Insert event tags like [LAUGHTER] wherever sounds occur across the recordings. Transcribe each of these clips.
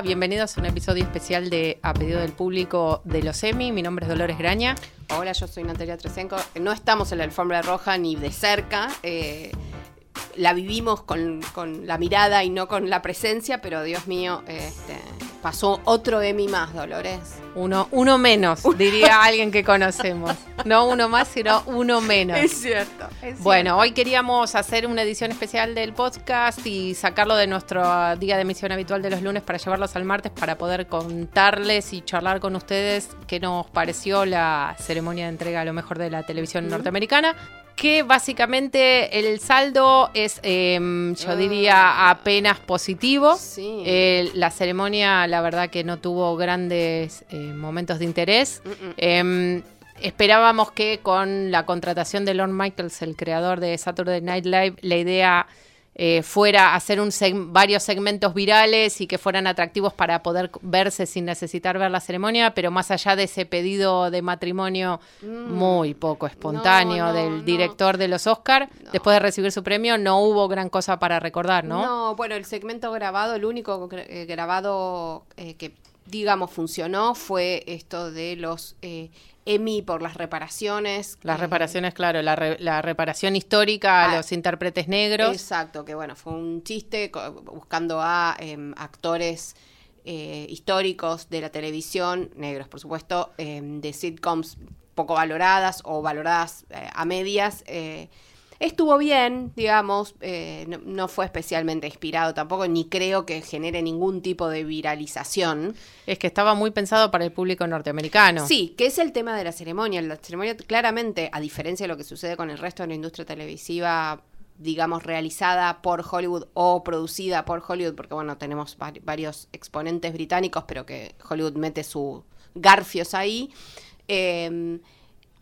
Bienvenidos a un episodio especial de A pedido del público de los Emmy. Mi nombre es Dolores Graña. Hola, yo soy Natalia Tresenco. No estamos en la alfombra roja ni de cerca. eh, la vivimos con, con la mirada y no con la presencia, pero Dios mío, este, pasó otro Emmy más, Dolores. Uno, uno menos, diría [LAUGHS] alguien que conocemos. No uno más, sino uno menos. cierto. es Bueno, hoy queríamos hacer una edición especial del podcast y sacarlo de nuestro día de emisión habitual de los lunes para llevarlos al martes para poder contarles y charlar con ustedes qué nos pareció la ceremonia de entrega a lo mejor de la televisión norteamericana. Que básicamente el saldo es, em, yo diría, apenas positivo. Sí. Eh, la ceremonia, la verdad que no tuvo grandes eh, momentos de interés. Em, esperábamos que con la contratación de Lorne Michaels, el creador de Saturday Night Live, la idea eh, fuera hacer un seg- varios segmentos virales y que fueran atractivos para poder verse sin necesitar ver la ceremonia, pero más allá de ese pedido de matrimonio muy poco espontáneo Mm. No, no, del no. director de los Oscar, después de recibir su premio, no hubo gran cosa para recordar, ¿no? No, bueno, el segmento grabado, el único eh, grabado eh, que, digamos, funcionó fue esto de los eh, Emmy por las reparaciones. Las eh, reparaciones, claro, la, re- la reparación histórica a Ah, los intérpretes negros. Exacto, que bueno, fue un chiste buscando a em, actores eh, históricos de la televisión, negros por supuesto, em, de sitcoms poco valoradas o valoradas eh, a medias. Estuvo bien, digamos, eh, no, no fue especialmente inspirado tampoco, ni creo que genere ningún tipo de viralización. Es que estaba muy pensado para el público norteamericano. Sí, que es el tema de la ceremonia. La ceremonia, claramente, a diferencia de lo que sucede con el resto de la industria televisiva, digamos, realizada por Hollywood o producida por Hollywood, porque, bueno, tenemos vari- varios exponentes británicos, pero que Hollywood mete sus garfios ahí. Eh,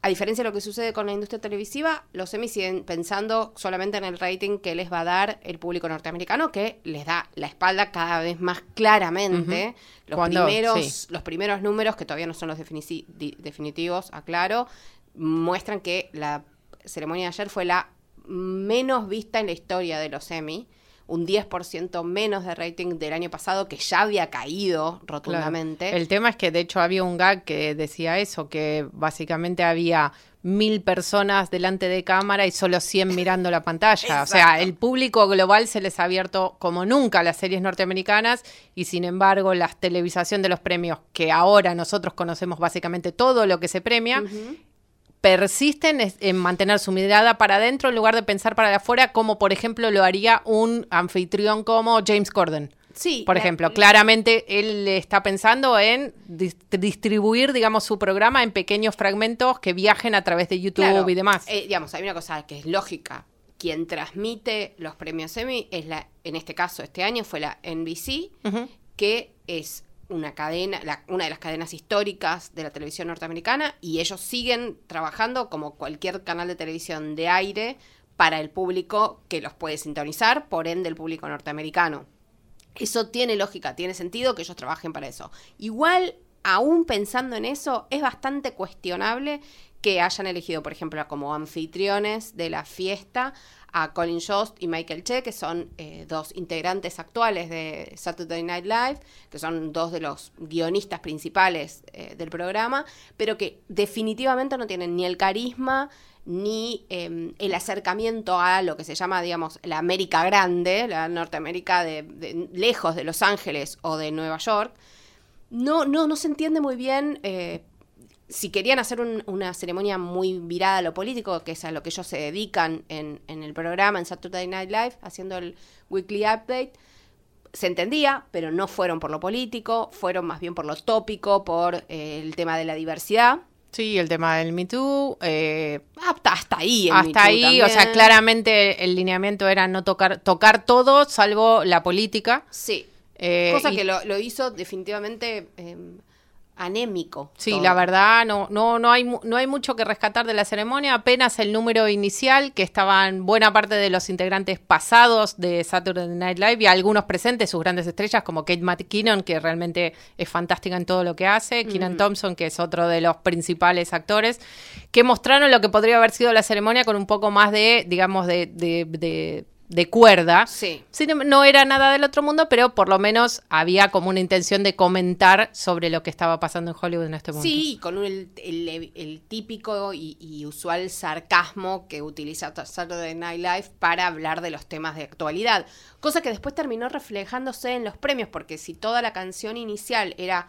a diferencia de lo que sucede con la industria televisiva, los Emmy siguen pensando solamente en el rating que les va a dar el público norteamericano, que les da la espalda cada vez más claramente. Los Cuando- primeros sí. los primeros números, que todavía no son los definitivos, aclaro, muestran que la ceremonia de ayer fue la menos vista en la historia de los Emmy. Un 10% menos de rating del año pasado, que ya había caído Claro. rotundamente. El tema es que de hecho había un gag que decía eso, que básicamente había mil personas delante de cámara y solo 100 [LAUGHS] mirando la pantalla. O sea, el público global se les ha abierto como nunca a las series norteamericanas y sin embargo la televisación de los premios, que ahora nosotros conocemos básicamente todo lo que se premia. Persisten en mantener su mirada para adentro en lugar de pensar para afuera, como por ejemplo lo haría un anfitrión como James Corden. Sí. Por ejemplo, la- claramente él está pensando en dis- distribuir, digamos, su programa en pequeños fragmentos que viajen a través de YouTube Claro, y demás. eh, digamos, hay una cosa que es lógica. Quien transmite los premios Emmy es la, en este caso, este año fue la NBC, que es una cadena, la- una de las cadenas históricas de la televisión norteamericana, y ellos siguen trabajando como cualquier canal de televisión de aire para el público que los puede sintonizar, por ende el público norteamericano. Eso tiene lógica, tiene sentido que ellos trabajen para eso. Igual, aún pensando en eso, es bastante cuestionable que hayan elegido, por ejemplo, como anfitriones de la fiesta a Colin Jost y Michael Che, que son eh, dos integrantes actuales de Saturday Night Live, que son dos de los guionistas principales eh, del programa, pero que definitivamente no tienen ni el carisma ni eh, el acercamiento a lo que se llama, digamos, la América Grande, la Norteamérica de- lejos de Los Ángeles o de Nueva York. No, no, no se entiende muy bien eh, si querían hacer un- una ceremonia muy virada a lo político, que es a lo que ellos se dedican en, en el programa, en Saturday Night Live, haciendo el weekly update, se entendía, pero no fueron por lo político, fueron más bien por lo tópico, por eh, el tema de la diversidad. Sí, el tema del Me Too. eh, Hasta, hasta ahí. Me Hasta Too ahí, o sea, claramente el lineamiento era no tocar, tocar todo, salvo la política. Sí. Eh, Cosa y- que lo, lo hizo definitivamente eh, anémico. Sí, todo. la verdad, no, no, no, hay, no hay mucho que rescatar de la ceremonia, apenas el número inicial, que estaban buena parte de los integrantes pasados de Saturday Night Live y algunos presentes, sus grandes estrellas, como Kate McKinnon, que realmente es fantástica en todo lo que hace, Keenan Thompson, que es otro de los principales actores, que mostraron lo que podría haber sido la ceremonia con un poco más de, digamos, de, de, de- de cuerda. Sí. Sí, no- era nada del otro mundo, pero por lo menos había como una intención de comentar sobre lo que estaba pasando en Hollywood en este momento. Sí, con un- el, el- el típico y, y usual sarcasmo que utiliza Saturday Night Live para hablar de los temas de actualidad. Cosa que después terminó reflejándose en los premios, porque si toda la canción inicial era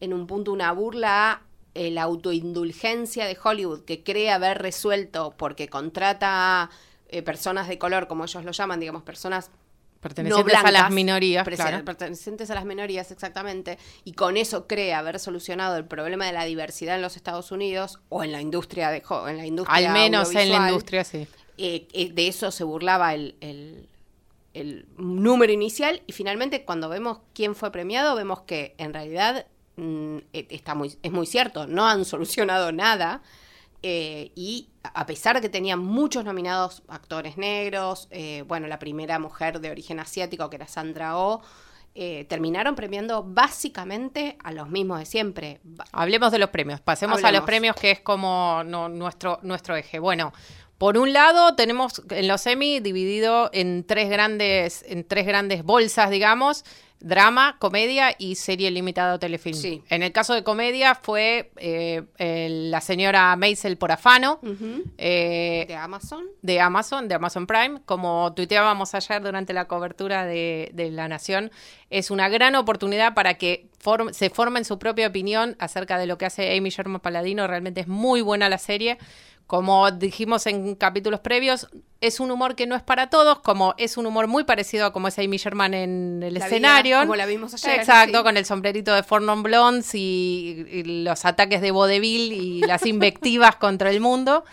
en un punto una burla a eh, la autoindulgencia de Hollywood que cree haber resuelto porque contrata a eh, personas de color, como ellos lo llaman, digamos, personas Pertenecientes no a las blancas, minorías, claro. pertenecientes a las minorías, exactamente, y con eso cree haber solucionado el problema de la diversidad en los Estados Unidos o en la industria de en la industria Al menos en la industria, sí. eh, eh, de eso se burlaba el, el- el número inicial y finalmente cuando vemos quién fue premiado vemos que en realidad mm, está muy, es muy cierto, no han solucionado nada eh, y a pesar de que tenían muchos nominados actores negros, eh, bueno, la primera mujer de origen asiático que era Sandra Oh, eh, terminaron premiando básicamente a los mismos de siempre. Hablemos de los premios. Pasemos a los premios, que es como no, nuestro, nuestro eje. Bueno, por un lado, tenemos en los Emmy dividido en tres grandes, en tres grandes bolsas, digamos. Drama, comedia y serie limitada o telefilm. Sí. En el caso de comedia fue eh, la señora Maisel Porafano, Ujú. eh, de Amazon. de Amazon, de Amazon Prime, como tuiteábamos ayer durante la cobertura de, de La Nación, es una gran oportunidad para que form- se formen su propia opinión acerca de lo que hace Amy Sherman Paladino. Realmente es muy buena la serie. Como dijimos en capítulos previos, es un humor que no es para todos, como es un humor muy parecido a como es Amy Sherman en el La escenario. vida como la vimos ayer, Exacto, sí. con el sombrerito de Fornon Blondes y, y los ataques de vodevil y las [LAUGHS] invectivas contra el mundo.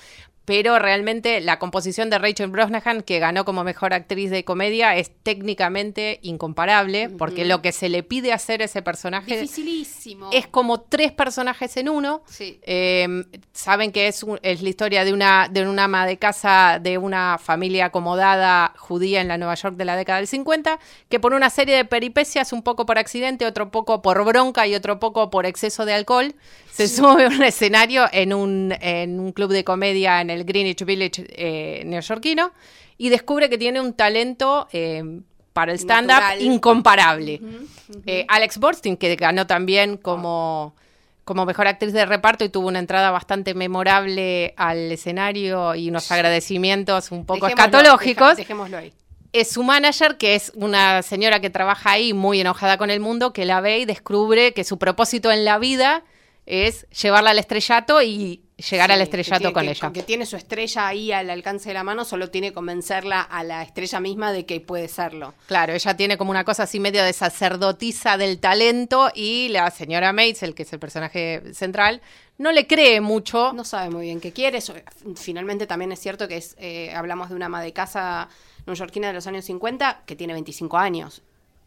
Pero realmente la composición de Rachel Brosnahan, que ganó como mejor actriz de comedia, es técnicamente incomparable, porque lo que se le pide hacer a ese personaje Dificilísimo. es como tres personajes en uno. Sí. Eh, saben que es, un- es la historia de una, de una ama de casa de una familia acomodada judía en la Nueva York de la década del 50, que por una serie de peripecias, un poco por accidente, otro poco por bronca y otro poco por exceso de alcohol, se sube a un escenario en un, en un club de comedia en el Greenwich Village eh, neoyorquino y descubre que tiene un talento eh, para el stand-up incomparable. Eh, Alex Borstein, que ganó también como, como mejor actriz de reparto y tuvo una entrada bastante memorable al escenario y unos agradecimientos un poco Dejémoslo, escatológicos. dejémoslo ahí. Es su manager, que es una señora que trabaja ahí muy enojada con el mundo, que la ve y descubre que su propósito en la vida es llevarla al estrellato y llegar Sí, al estrellato tiene- con que- ella. Que tiene su estrella ahí al alcance de la mano, solo tiene que convencerla a la estrella misma de que puede serlo. Claro, ella tiene como una cosa así medio de sacerdotisa del talento y la señora Maisel, que es el personaje central, no le cree mucho. No sabe muy bien qué quiere. Finalmente también es cierto que es, eh, hablamos de una ama de casa neoyorquina de los años 50 que tiene 25 años.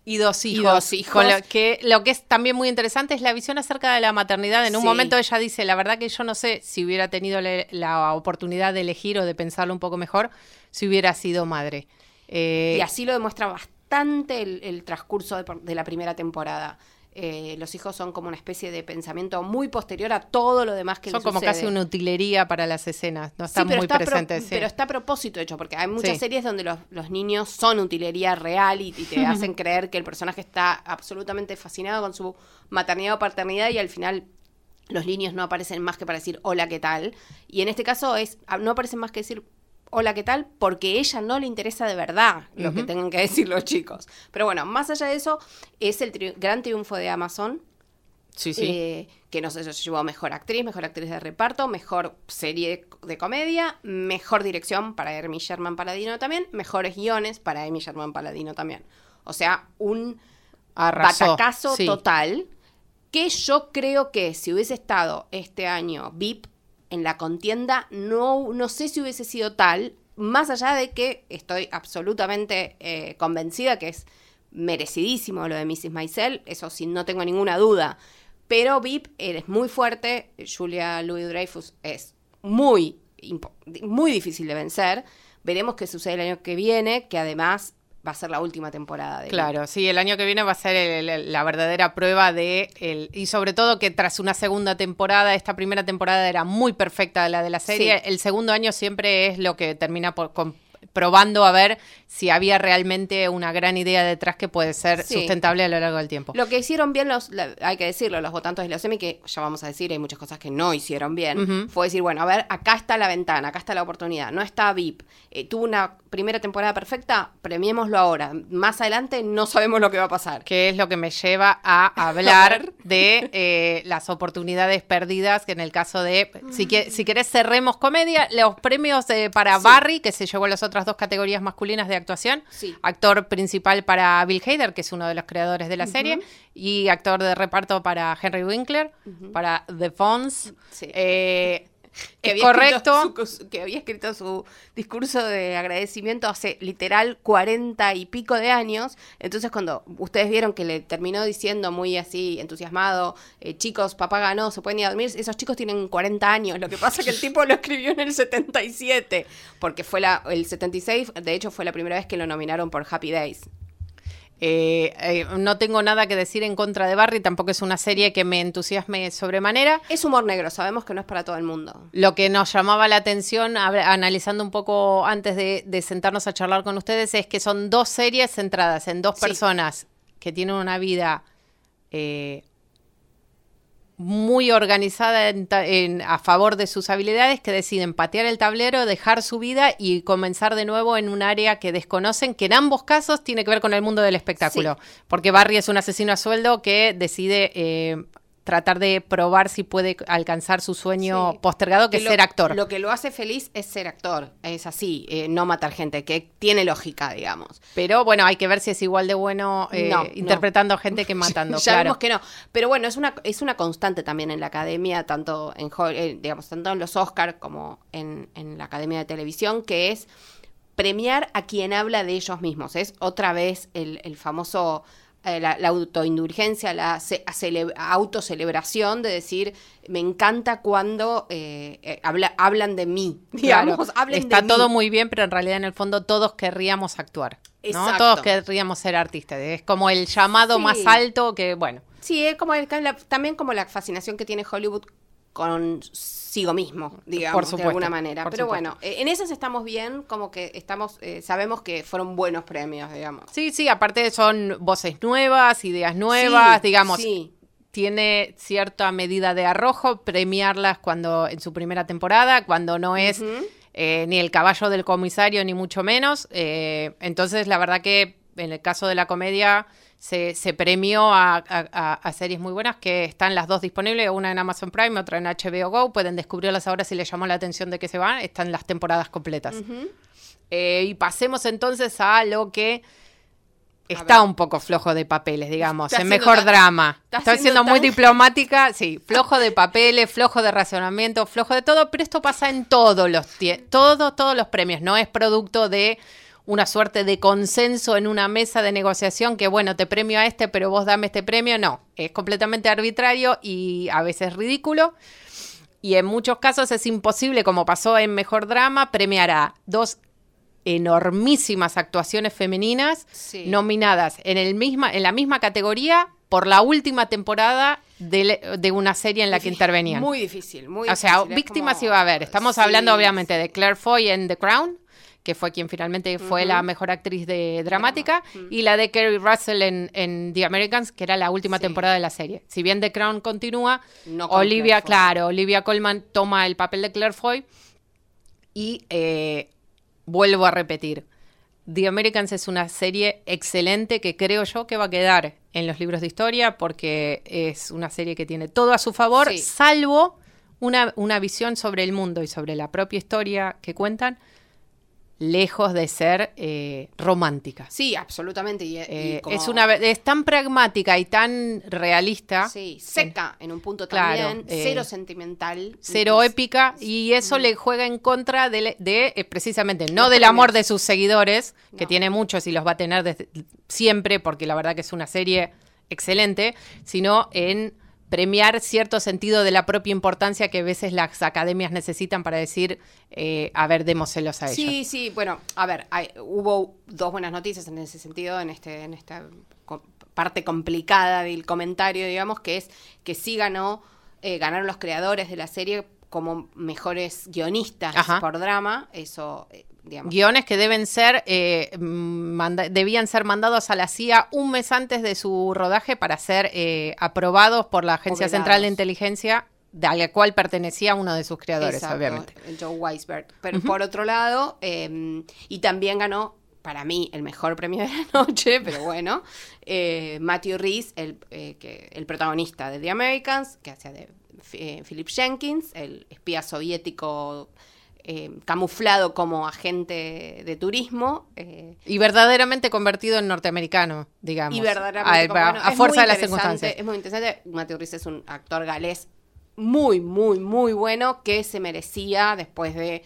Y dos hijos. dos hijos. Con lo, que, lo que es también muy interesante es la visión acerca de la maternidad. En un Sí. momento ella dice, la verdad que yo no sé si hubiera tenido la oportunidad de elegir o de pensarlo un poco mejor, si hubiera sido madre. Eh, Y así lo demuestra bastante el, el transcurso de, de la primera temporada. Eh, los hijos son como una especie de pensamiento muy posterior a todo lo demás que son como sucede. casi una utilería para las escenas. No están sí, muy está presentes. sí. pero está a propósito hecho, porque hay muchas Sí. series donde los, los niños son utilería real y, y te [LAUGHS] hacen creer que el personaje está absolutamente fascinado con su maternidad o paternidad y al final los niños no aparecen más que para decir hola, ¿qué tal? Y en este caso es no aparecen más que decir hola, ¿qué tal? Porque ella no le interesa de verdad lo que tengan que decir los chicos. Pero bueno, más allá de eso, es el tri- gran triunfo de Amazon, sí, sí. eh, que no sé, se llevó mejor actriz, mejor actriz de reparto, mejor serie de comedia, mejor dirección para Amy Sherman Paladino también, mejores guiones para Amy Sherman Paladino también. O sea, un Arrasó. batacazo sí. total que yo creo que si hubiese estado este año VIP en la contienda no, no sé si hubiese sido tal, más allá de que estoy absolutamente eh, convencida que es merecidísimo lo de Mrs. Maisel, eso sí, no tengo ninguna duda. Pero VIP es muy fuerte, Julia Louis Dreyfus es muy, muy difícil de vencer. Veremos qué sucede el año que viene, que además va a ser la última temporada. De claro, sí, el año que viene va a ser la verdadera prueba de... El, y sobre todo que tras una segunda temporada, esta primera temporada era muy perfecta la de la serie, el segundo año siempre es lo que termina por, probando a ver si había realmente una gran idea detrás que puede ser sustentable a lo largo del tiempo. Lo que hicieron bien los, hay que decirlo, los votantes de la SEMI, que ya vamos a decir, hay muchas cosas que no hicieron bien, fue decir, bueno, a ver, acá está la ventana, acá está la oportunidad, no está VIP, eh, tuvo una primera temporada perfecta, premiémoslo ahora, más adelante no sabemos lo que va a pasar. Que es lo que me lleva a [LAUGHS] hablar de eh, las oportunidades perdidas, que en el caso de, si, si querés cerremos comedia, los premios eh, para Barry, que se llevó las otras dos categorías masculinas de actuación. Actor principal para Bill Hader, que es uno de los creadores de la serie, y actor de reparto para Henry Winkler, para The Fonz. Eh, que correcto. que había escrito su discurso de agradecimiento hace literal cuarenta y pico de años. Entonces, cuando ustedes vieron que le terminó diciendo muy así, entusiasmado, eh, chicos, papá ganó, se pueden ir a dormir, esos chicos tienen 40 años. Lo que pasa es que el tipo lo escribió en el 77, porque fue la, el 76, de hecho, fue la primera vez que lo nominaron por Happy Days. Eh, eh, no tengo nada que decir en contra de Barry, tampoco es una serie que me entusiasme sobremanera. Es humor negro, sabemos que no es para todo el mundo. Lo que nos llamaba la atención, analizando un poco antes de, sentarnos a charlar con ustedes, es que son dos series centradas en dos personas que tienen una vida eh, muy organizada en, a favor de sus habilidades que deciden patear el tablero, dejar su vida y comenzar de nuevo en un área que desconocen, que en ambos casos tiene que ver con el mundo del espectáculo. Porque Barry es un asesino a sueldo que decide eh, tratar de probar si puede alcanzar su sueño postergado, que, es ser actor. Lo que lo hace feliz es ser actor, es así, eh, no matar gente, que tiene lógica, digamos. Pero bueno, hay que ver si es igual de bueno eh, interpretando gente que matando. [LAUGHS] ya vemos que no. Pero bueno, es una, es una constante también en la academia, tanto en, eh, digamos, tanto en los Oscars como en, en la academia de televisión, que es premiar a quien habla de ellos mismos. Es otra vez el, el famoso eh, la, autoindulgencia, la autocelebración de decir, me encanta cuando eh, eh, hablan de mí, [LAUGHS] digamos, Está todo muy bien, pero en realidad en el fondo todos querríamos actuar, ¿no? Todos querríamos ser artistas. Es como el llamado más alto que, bueno. Sí, es como también como la fascinación que tiene Hollywood consigo mismo, digamos, de alguna manera. Pero bueno, eh, en esas estamos bien, como que estamos, eh, sabemos que fueron buenos premios, digamos. Sí, sí, aparte son voces nuevas, ideas nuevas, digamos. Tiene cierta medida de arrojo premiarlas cuando en su primera temporada, cuando no es eh, ni el caballo del comisario, ni mucho menos. entonces, la verdad que en el caso de la comedia se, premió a, series muy buenas que están las dos disponibles, una en Amazon Prime, otra en HBO Go. Pueden descubrirlas ahora si les llamó la atención de que se van. Están las temporadas completas. Eh, y pasemos entonces a lo que está un poco flojo de papeles, digamos, en mejor drama. Estoy siendo muy diplomática, sí, flojo de papeles, flojo de razonamiento, flojo de todo, pero esto pasa en todos los todo, todos los premios, no es producto de una suerte de consenso en una mesa de negociación que, bueno, te premio a este, pero vos dame este premio. No, es completamente arbitrario y a veces ridículo. Y en muchos casos es imposible, como pasó en Mejor Drama, premiar a dos enormísimas actuaciones femeninas nominadas en, el misma, en la misma categoría por la última temporada de, una serie en la que intervenían. Muy difícil, muy difícil. O sea, víctimas iba a haber. Estamos hablando obviamente de Claire Foy en The Crown, que fue quien finalmente fue la mejor actriz de dramática, y la de Kerry Russell en, The Americans, que era la última temporada de la serie. Si bien The Crown continúa, Olivia, claro, Olivia Colman toma el papel de Claire Foy y eh, vuelvo a repetir. The Americans es una serie excelente que creo yo que va a quedar en los libros de historia porque es una serie que tiene todo a su favor, salvo una, una visión sobre el mundo y sobre la propia historia que cuentan lejos de ser eh, romántica. Sí, absolutamente. Y, y Eh, como- es, una, es tan pragmática y tan realista, Sí, seca en un punto Claro, también, eh, cero sentimental. cero épica, y eso le juega en contra de, de, precisamente, no del amor de sus seguidores, que tiene muchos y los va a tener desde siempre, porque la verdad que es una serie excelente, sino en premiar cierto sentido de la propia importancia que a veces las academias necesitan para decir, eh, a ver, démoselos a ellos. Sí, sí, bueno, a ver, hay- hubo dos buenas noticias en ese sentido, en este, en esta parte complicada del comentario, digamos, que es que sí ganó, eh, ganaron los creadores de la serie como mejores guionistas Ajá. por drama, eso, eh, digamos. Guiones que deben ser, eh, debían ser mandados a la CIA un mes antes de su rodaje para ser eh, aprobados por la Agencia. Central de Inteligencia, de a la cual pertenecía uno de sus creadores, Exacto, obviamente. Joe Weisberg. Pero por otro lado, eh, y también ganó, para mí, el mejor premio de la [LAUGHS] noche, pero bueno, eh, Matthew Rhys, el, eh, que, el protagonista de The Americans, que hacía de Philip Jenkins, el espía soviético eh, camuflado como agente de turismo. eh, Y verdaderamente convertido en norteamericano, digamos. y verdaderamente, a, como, a- bueno, a fuerza de las circunstancias. Es muy interesante. Matthew Rhys es un actor galés muy, muy, muy bueno que se merecía después de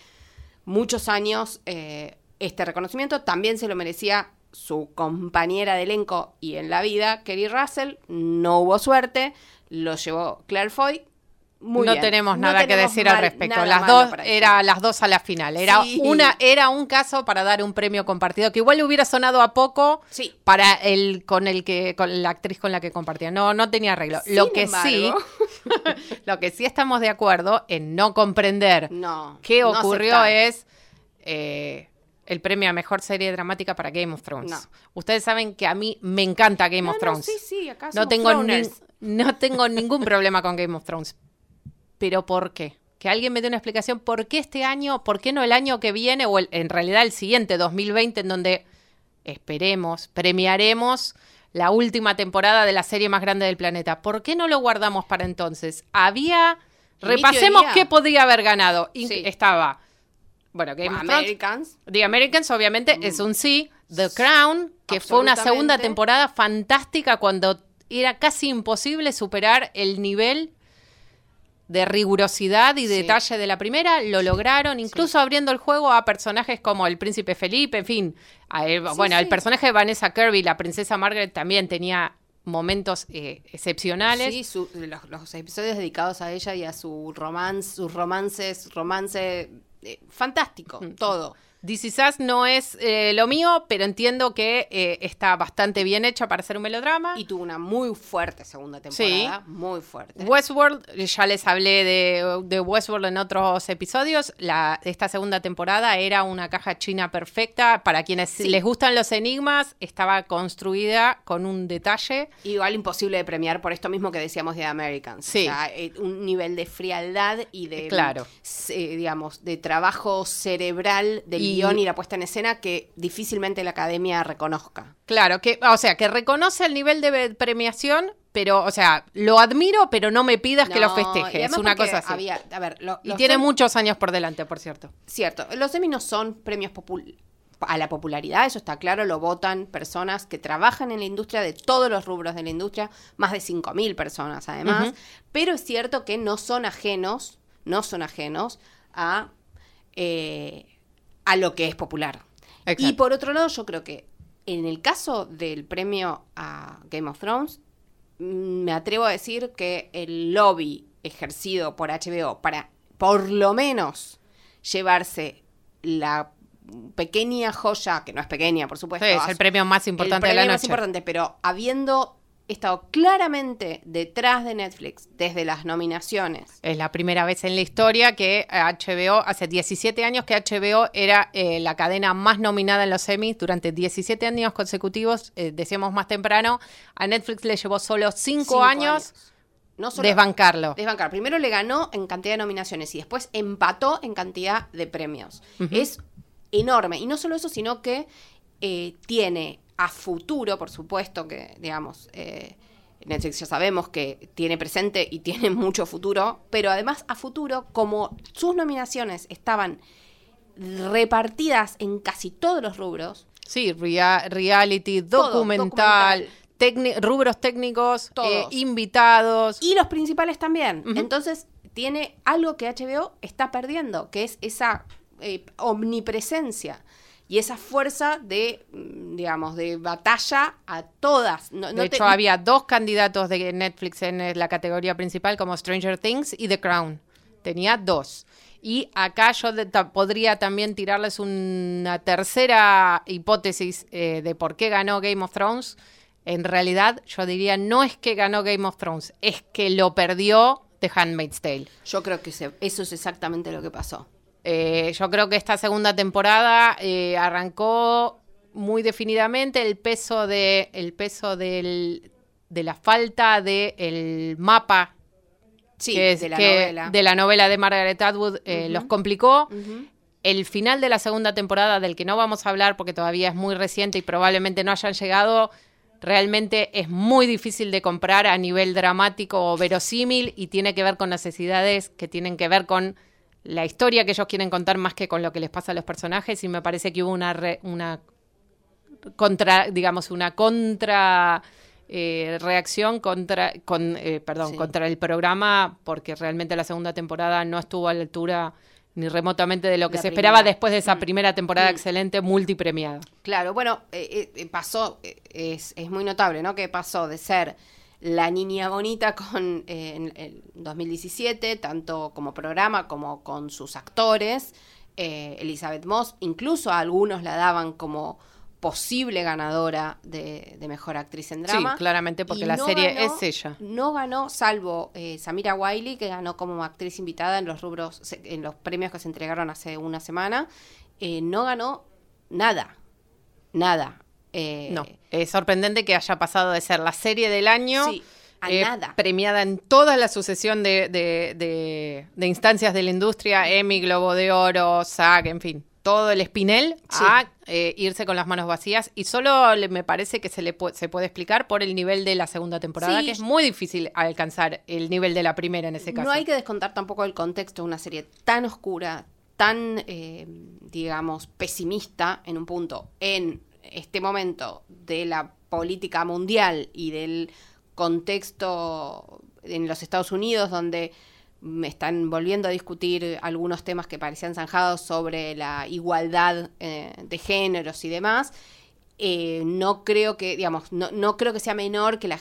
muchos años eh, este reconocimiento. También se lo merecía su compañera de elenco y en la vida, Kerry Russell. No hubo suerte, lo llevó Claire Foy. Muy no bien. tenemos No nada que decir al respecto. Las dos era las dos a la final. Era Sí. una era un caso para dar un premio compartido que igual le hubiera sonado a poco Sí. para el con el que con la actriz con la que compartía. No, no tenía arreglo. lo que sí, [LAUGHS] lo que sí estamos de acuerdo en no comprender No. qué ocurrió es eh, el premio a mejor serie dramática para Game of Thrones. No. Ustedes saben que a mí me encanta Game No, of no, Thrones. sí, sí, acá No tengo, no tengo ningún problema con Game of Thrones. Pero ¿por qué? Que alguien me dé una explicación. ¿Por qué este año? ¿Por qué no el año que viene? O el- en realidad el siguiente, 2020, en donde esperemos, premiaremos la última temporada de la serie más grande del planeta. ¿Por qué no lo guardamos para entonces? Había... Repasemos qué podría haber ganado. In- Sí. Estaba... Bueno, Game of Thrones, Americans. The Americans, obviamente, es un sí. The Crown, que fue una segunda temporada fantástica cuando era casi imposible superar el nivel de rigurosidad y Sí. detalle de la primera, lo lograron, incluso abriendo el juego a personajes como el príncipe Felipe, en fin. A él- bueno, el personaje de Vanessa Kirby, la princesa Margaret, también tenía momentos eh, excepcionales. Sí, su- los, los episodios dedicados a ella y a su romance, sus romances, romance eh, fantástico, Mm. todo. This Is Us no es eh, lo mío, pero entiendo que eh, está bastante bien hecha para ser un melodrama. Y tuvo una muy fuerte segunda temporada, muy fuerte. Westworld, ya les hablé de, de Westworld en otros episodios. La, esta segunda temporada era una caja china perfecta. Para quienes Sí. les gustan los enigmas, estaba construida con un detalle. Igual imposible de premiar por esto mismo que decíamos de Americans. Sí. O sea, eh, un nivel de frialdad y de, Claro. eh, digamos, de trabajo cerebral del Y- guion y la puesta en escena que difícilmente la academia reconozca. Claro, que, o sea, que reconoce el nivel de premiación, pero, o sea, lo admiro, pero no me pidas que lo festeje. Es una cosa así. había- a ver, lo- y tiene muchos años por delante, por cierto. Cierto, los Emmy no son premios a la popularidad, eso está claro, lo votan personas que trabajan en la industria de todos los rubros de la industria, más de 5.000 personas además, pero es cierto que no son ajenos, no son ajenos a, eh, a lo que es popular. Exacto. Y por otro lado, yo creo que en el caso del premio a Game of Thrones, mm, me atrevo a decir que el lobby ejercido por HBO para por lo menos llevarse la pequeña joya, que no es pequeña, por supuesto. Sí, es el premio más importante el de la premio más noche. importante, pero habiendo estado claramente detrás de Netflix desde las nominaciones. Es la primera vez en la historia que HBO, hace 17 años que HBO era eh, la cadena más nominada en los Emmys durante 17 años consecutivos, eh, decíamos más temprano, a Netflix le llevó solo 5 cinco años, No solo desbancarlo. desbancar. Primero le ganó en cantidad de nominaciones y después empató en cantidad de premios. Es enorme. Y no solo eso, sino que eh, tiene a futuro, por supuesto, que, digamos, eh, Netflix ya sabemos que tiene presente y tiene [LAUGHS] mucho futuro, pero además a futuro, como sus nominaciones estaban repartidas en casi todos los rubros. Sí, rea- reality, documental, rubros técnicos, eh, invitados. Y los principales también. Entonces, tiene algo que HBO está perdiendo, que es esa eh, omnipresencia y esa fuerza de, mm, digamos, de batalla a todas. No, de no te- hecho, había dos candidatos de Netflix en eh, la categoría principal, como Stranger Things y The Crown. Tenía dos. Y acá yo de- ta- podría también tirarles una tercera hipótesis eh, de por qué ganó Game of Thrones. En realidad, yo diría, no es que ganó Game of Thrones, es que lo perdió The Handmaid's Tale. Yo creo que se- eso es exactamente lo que pasó. Eh, yo creo que esta segunda temporada eh, arrancó muy definidamente el peso de el peso del, de la falta de el mapa Sí, que es- de la que- novela. de la novela de Margaret Atwood eh, los complicó. El final de la segunda temporada, del que no vamos a hablar porque todavía es muy reciente y probablemente no hayan llegado, realmente es muy difícil de comprar a nivel dramático o verosímil y tiene que ver con necesidades que tienen que ver con la historia que ellos quieren contar más que con lo que les pasa a los personajes y me parece que hubo una, re- una contra, digamos, una contra eh, reacción contra, con, eh, perdón, Sí. contra el programa porque realmente la segunda temporada no estuvo a la altura ni remotamente de lo que La se esperaba después de esa Mm. primera temporada Mm. excelente multipremiada. Claro, bueno, eh, eh, pasó, es, es muy notable, ¿no? Que pasó de ser la niña bonita con eh, en el 2017, tanto como programa como con sus actores, eh, Elizabeth Moss, incluso a algunos la daban como posible ganadora de, de mejor actriz en drama. Sí, claramente porque Y la no serie ganó- es ella. No ganó, salvo eh, Samira Wiley, que ganó como actriz invitada en los rubros, en los premios que se entregaron hace una semana. eh, no ganó nada. Nada. Eh, No, es sorprendente que haya pasado de ser la serie del año Sí, a eh, nada. premiada en toda la sucesión de, de- de- de instancias de la industria, Emmy, Globo de Oro, SAG, en fin, todo el espinel Sí. a eh, irse con las manos vacías y solo le- me parece que se le pu- se puede explicar por el nivel de la segunda temporada, Sí. que es muy difícil alcanzar el nivel de la primera en ese caso. No hay que descontar tampoco el contexto de una serie tan oscura, tan, eh, digamos, pesimista en un punto, en este momento de la política mundial y del contexto en los Estados Unidos, donde me están volviendo a discutir algunos temas que parecían zanjados sobre la igualdad eh, de géneros y demás. Eh, no creo que, digamos, no, no creo que sea menor que la,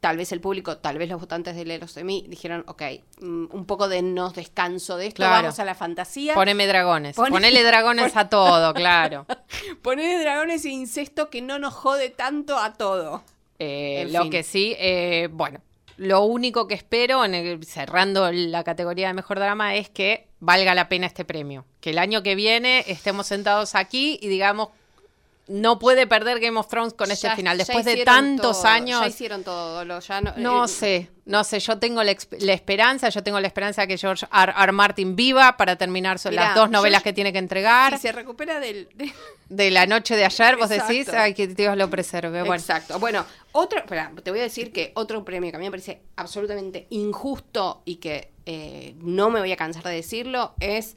tal vez el público, tal vez los votantes de Leros de mí dijeron, ok, mm, un poco de nos descanso de esto, Claro. vamos a la fantasía. Poneme dragones, Pone- ponele dragones [LAUGHS] a todo, claro. [LAUGHS] Poner dragones e incesto que no nos jode tanto a todo. Eh, lo fin. que sí, eh, bueno, lo único que espero, en el- cerrando la categoría de mejor drama, es que valga la pena este premio. Que el año que viene estemos sentados aquí y digamos, no puede perder Game of Thrones con este Ya- final. Después de tantos todo, años. Ya hicieron todo, lo, ya no, No eh, sé, no sé, yo tengo la, esperanza, yo tengo la esperanza que George R. R. Martin viva para terminar Mirá, las dos novelas que tiene que entregar. Si se recupera del... de- De la noche de ayer, vos decís, ay, que Dios lo preserve. Bueno, Exacto. Bueno, otro, espera, te voy a decir que otro premio que a mí me parece absolutamente injusto y que eh, no me voy a cansar de decirlo es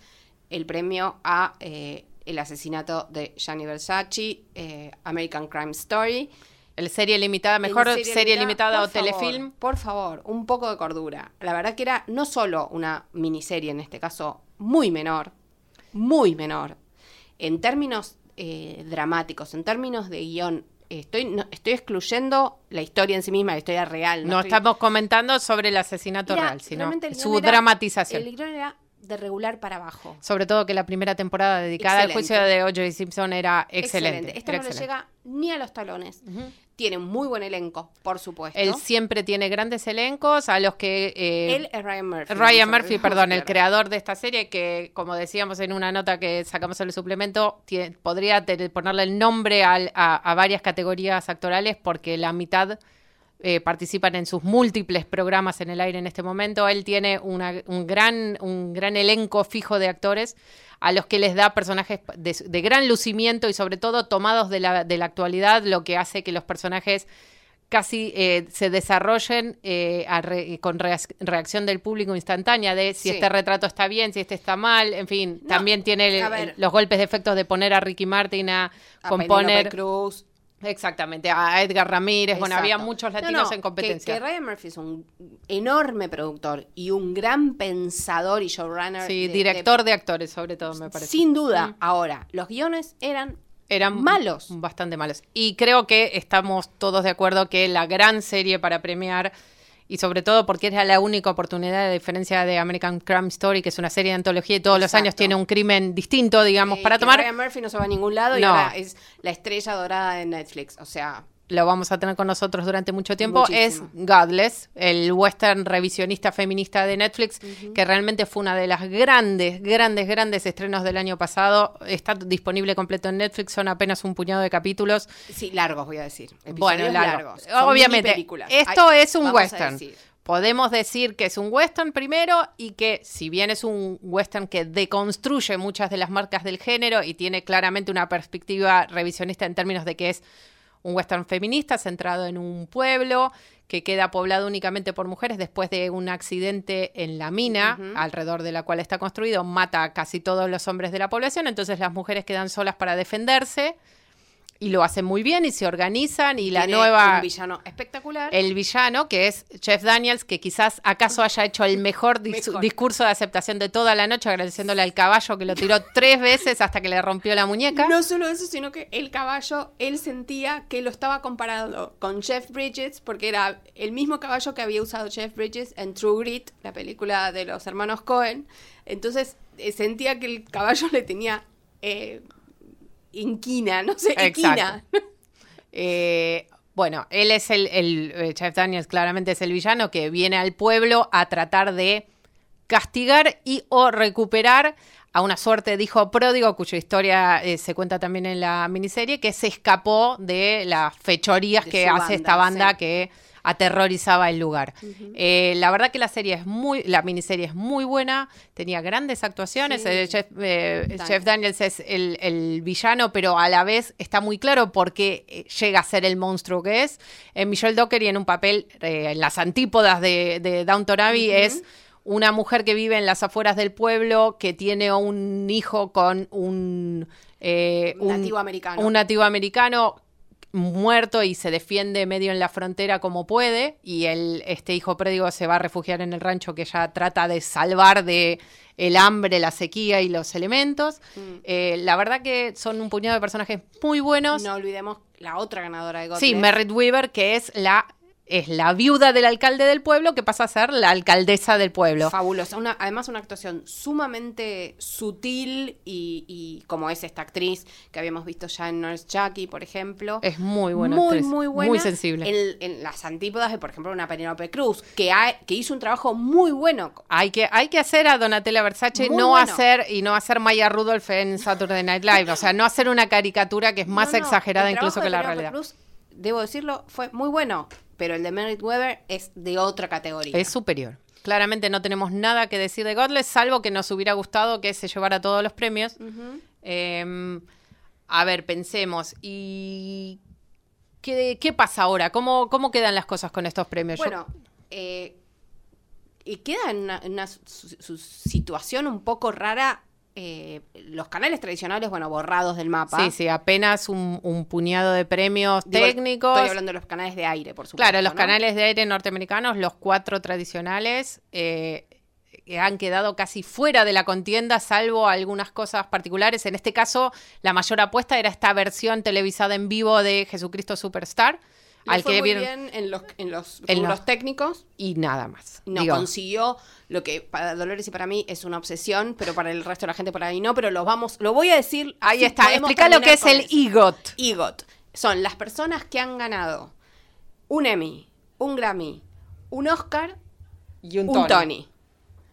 el premio a eh, el asesinato de Gianni Versace, eh, American Crime Story. el serie limitada, mejor serie, limitada, o favor, telefilm. Por favor, un poco de cordura. La verdad que era no solo una miniserie, en este caso, muy menor, muy menor, en términos eh, dramáticos, en términos de guion. Estoy, no- estoy excluyendo la historia en sí misma, la historia real. No, estoy- estamos comentando sobre el asesinato Era- real, sino su era- dramatización. El guion era de regular para abajo. Sobre todo que la primera temporada dedicada al Excelente. juicio de O.J. Simpson era excelente. Esta era no le excelente. llega ni a los talones. Tiene un muy buen elenco, por supuesto. Él siempre tiene grandes elencos a los que... eh, Él es Ryan Murphy. Ryan Murphy, perdón, [LAUGHS] el creador de esta serie, que como decíamos en una nota que sacamos en el suplemento, tie- podría ponerle el nombre al- a, a varias categorías actorales porque la mitad eh, participan en sus múltiples programas en el aire en este momento. Él tiene una- un, gran, un gran elenco fijo de actores a los que les da personajes de, de gran lucimiento y sobre todo tomados de la, de la actualidad, lo que hace que los personajes casi eh, se desarrollen eh, re- con reac- reacción del público instantánea de si Sí. este retrato está bien, si este está mal, en fin, No, también tiene el- los golpes de efectos de poner a Ricky Martin a, A componer Cruz. Exactamente a Edgar Ramírez, bueno, había muchos No, latinos no, en competencia. Que, que Ryan Murphy es un enorme productor y un gran pensador y showrunner. sí, de- director de, actores sobre todo, me parece. Sin duda. Mm. Ahora, los guiones eran eran malos. Bastante malos. Y creo que estamos todos de acuerdo que la gran serie para premiar, y sobre todo porque era la única oportunidad, de diferencia de American Crime Story, que es una serie de antología y todos los años tiene un crimen distinto, digamos, eh, para que tomar, Ryan Murphy no se va a ningún lado y No. ahora es la estrella dorada de Netflix. O sea, lo vamos a tener con nosotros durante mucho tiempo, Muchísimo. es Godless, el western revisionista feminista de Netflix, que realmente fue una de las grandes, grandes, grandes estrenos del año pasado. Está disponible completo en Netflix, son apenas un puñado de capítulos. sí, largos voy a decir. Episodios Bueno, largo. largos. Obviamente, esto Ay, es un western. Podemos decir que es un western primero y que si bien es un western que deconstruye muchas de las marcas del género y tiene claramente una perspectiva revisionista en términos de que es un western feminista centrado en un pueblo que queda poblado únicamente por mujeres después de un accidente en la mina alrededor de la cual está construido, mata a casi todos los hombres de la población, entonces las mujeres quedan solas para defenderse y lo hacen muy bien y se organizan y la Tiene nueva Un villano espectacular. el villano, que es Jeff Daniels, que quizás acaso haya hecho el mejor, dis- Mejor. discurso de aceptación de toda la noche, agradeciéndole al caballo que lo tiró tres veces hasta que le rompió la muñeca. No solo eso, sino que el caballo, él sentía que lo estaba comparando con Jeff Bridges, porque era el mismo caballo que había usado Jeff Bridges en True Grit, la película de los hermanos Cohen. Entonces eh, sentía que el caballo le tenía eh, inquina, no sé. Exacto. Eh, bueno, él es el, el eh, Daniels, claramente es el villano que viene al pueblo a tratar de castigar y o recuperar a una suerte de hijo pródigo, cuya historia eh, se cuenta también en la miniserie, que se escapó de las fechorías De que hace banda, esta banda sí. que aterrorizaba el lugar. Eh, la verdad que la serie es muy, la miniserie es muy buena, tenía grandes actuaciones, Sí. eh, Jeff, eh, Daniels. Jeff Daniels es el, el villano, pero a la vez está muy claro por qué eh, llega a ser el monstruo que es. Eh, Michelle Dockery en un papel, eh, en las antípodas de, de Downton Abbey, es una mujer que vive en las afueras del pueblo, que tiene un hijo con un... eh, Un nativo americano. Un nativo americano muerto y se defiende medio en la frontera como puede y el, este hijo pródigo se va a refugiar en el rancho que ella trata de salvar de el hambre, la sequía y los elementos. Eh, la verdad que son un puñado de personajes muy buenos. No olvidemos la otra ganadora de Godless. sí, Merritt Weaver, que es la, es la viuda del alcalde del pueblo que pasa a ser la alcaldesa del pueblo. Fabulosa. Una, además, una actuación sumamente sutil y, y como es esta actriz que habíamos visto ya en Nurse Jackie, por ejemplo. Es muy buena Muy, actriz, muy buena. muy sensible. En, en las antípodas de, por ejemplo, una Penélope Cruz, que, hizo un trabajo muy bueno. Hay que, hay que hacer a Donatella Versace, Muy no bueno. hacer, y no hacer Maya Rudolph en Saturday Night Live. O sea, no hacer una caricatura que es más No, no, exagerada incluso que la realidad. Cruz, debo decirlo, fue muy bueno, pero el de Merritt Weber es de otra categoría. Es superior. Claramente no tenemos nada que decir de Godless, salvo que nos hubiera gustado que se llevara todos los premios. Eh, a ver, pensemos. ¿Y qué, qué pasa ahora? ¿Cómo, ¿Cómo quedan las cosas con estos premios? Yo- Bueno, eh, y queda en una, una su- su situación un poco rara. Eh, los canales tradicionales, bueno, borrados del mapa. sí, sí, apenas un, un puñado de premios Digo, técnicos. Estoy hablando de los canales de aire, por supuesto. Claro, los ¿no? canales de aire norteamericanos, los cuatro tradicionales, eh, han quedado casi fuera de la contienda, salvo algunas cosas particulares. En este caso, la mayor apuesta era esta versión televisada en vivo de Jesucristo Superstar, Le al fue que muy vieron bien en los, en los En rubros los- técnicos. y nada más. No Digo, consiguió lo que para Dolores y para mí es una obsesión, pero para el resto de la gente por ahí no. Pero lo vamos, lo voy a decir. ahí está. Explica lo que es el. EGOT. EGOT. Son las personas que han ganado un Emmy, un Grammy, un Oscar, Y un Tony.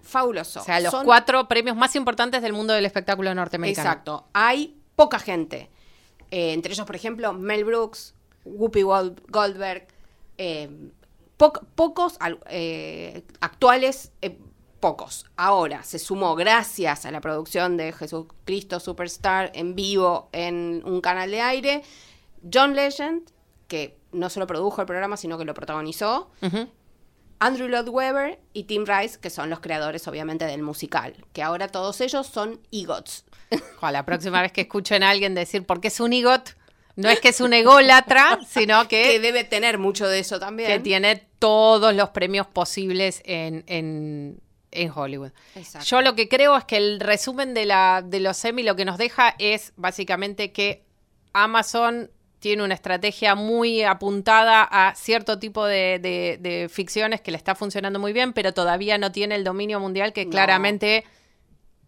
Fabuloso. O sea, los Son- cuatro premios más importantes del mundo del espectáculo norteamericano. Exacto. Hay poca gente. Eh, entre ellos, por ejemplo, Mel Brooks, Whoopi Gold- Goldberg. eh, po- pocos eh, actuales, eh, pocos. Ahora se sumó gracias a la producción de Jesucristo Superstar en vivo en un canal de aire. John Legend, que no solo produjo el programa, sino que lo protagonizó. Andrew Lloyd Webber y Tim Rice, que son los creadores, obviamente, del musical. Que ahora todos ellos son EGOTs. [LAUGHS] La próxima vez que escuchen a alguien decir por qué es un igot, no es que es un ególatra, [LAUGHS] sino Que que, debe tener mucho de eso también. que tiene todos los premios posibles en, en- en Hollywood. Exacto. Yo lo que creo es que el resumen de, la, de los Emmy lo que nos deja es básicamente que Amazon tiene una estrategia muy apuntada a cierto tipo de, de- de ficciones que le está funcionando muy bien, pero todavía no tiene el dominio mundial que No. claramente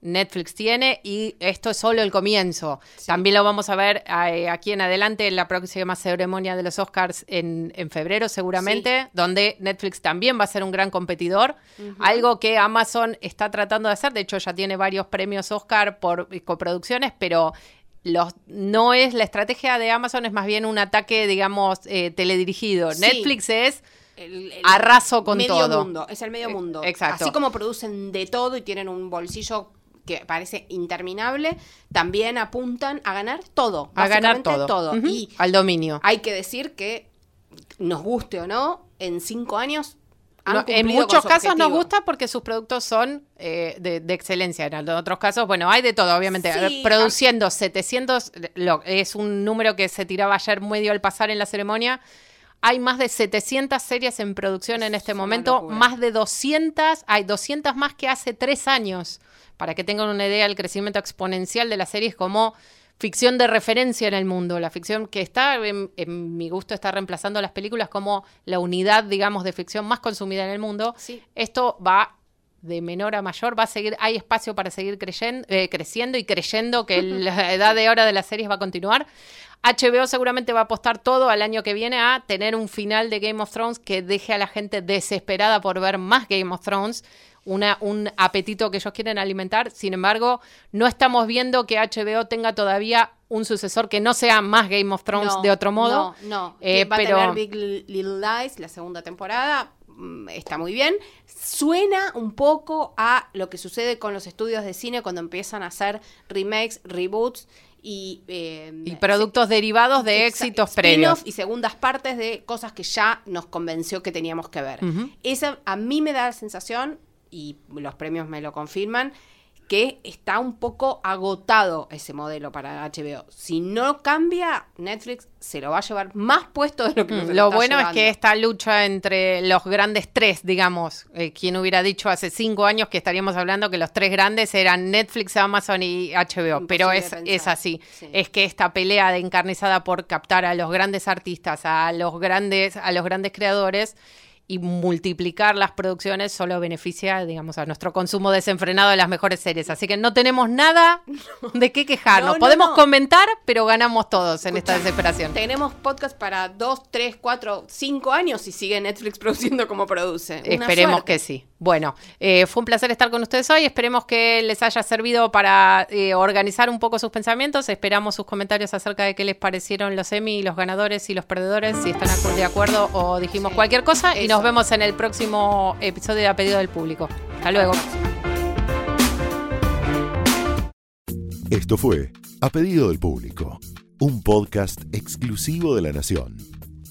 Netflix tiene y esto es solo el comienzo. También lo vamos a ver eh, aquí en adelante en la próxima ceremonia de los Oscars en, en febrero seguramente, donde Netflix también va a ser un gran competidor. Algo que Amazon está tratando de hacer, de hecho ya tiene varios premios Oscar por eh, coproducciones, pero los, no es la estrategia de Amazon, es más bien un ataque, digamos, eh, teledirigido. Sí. Netflix es El- el Arraso con medio todo. mundo, es el medio Eh, mundo. exacto. Así como producen de todo y tienen un bolsillo que parece interminable, también apuntan a ganar todo. a ganar todo. Ujú, Y al dominio. hay que decir que, nos guste o no, en cinco años No, en muchos casos nos gusta porque sus productos son eh, de, de excelencia. En otros casos, bueno, hay de todo, obviamente. Sí, Produciendo 700, lo- es un número que se tiraba ayer medio al pasar en la ceremonia. Hay más de 700 series en producción en este momento, más de 200, hay 200 más que hace tres años. Para que tengan una idea del crecimiento exponencial de las series como ficción de referencia en el mundo, la ficción que está, en, en mi gusto, está reemplazando las películas como la unidad, digamos, de ficción más consumida en el mundo. Sí. Esto va de menor a mayor, va a seguir, hay espacio para seguir creyen- eh, creciendo y creyendo que [LAUGHS] la edad de hora de las series va a continuar. HBO seguramente va a apostar todo al año que viene a tener un final de Game of Thrones que deje a la gente desesperada por ver más Game of Thrones, una, un apetito que ellos quieren alimentar. Sin embargo, no estamos viendo que HBO tenga todavía un sucesor que no sea más Game of Thrones No, de otro modo. No, no. Eh, va pero- a tener Big Little Lies, la segunda temporada. mm, Está muy bien. Suena un poco a lo que sucede con los estudios de cine cuando empiezan a hacer remakes, reboots y... eh, Y productos derivados de éxitos previos. y segundas partes de cosas que ya nos convenció que teníamos que ver. Ujú. Esa a mí me da la sensación, y los premios me lo confirman, que está un poco agotado ese modelo para HBO. Si no cambia, Netflix se lo va a llevar más puesto de lo que nos Mm, Lo está bueno es que esta lucha entre los grandes tres, digamos, eh, quien hubiera dicho hace cinco años que estaríamos hablando que los tres grandes eran Netflix, Amazon y HBO, pero es, es así. Sí. Es que esta pelea de encarnizada por captar a los grandes artistas, a los grandes, a los grandes creadores y multiplicar las producciones solo beneficia, digamos, a nuestro consumo desenfrenado de las mejores series. Así que no tenemos nada de qué quejarnos. No, no, Podemos no. comentar, pero ganamos todos en esta desesperación. Tenemos podcast para dos, tres, cuatro, cinco años y sigue Netflix produciendo como produce. Una Esperemos suerte. que sí. Bueno, eh, fue un placer estar con ustedes hoy. Esperemos que les haya servido para eh, organizar un poco sus pensamientos. Esperamos sus comentarios acerca de qué les parecieron los Emmy, los ganadores y los perdedores, si están de acuerdo o dijimos Sí, cualquier cosa. Y nos vemos en el próximo episodio de A Pedido del Público. Hasta luego. Esto fue A Pedido del Público, un podcast exclusivo de La Nación.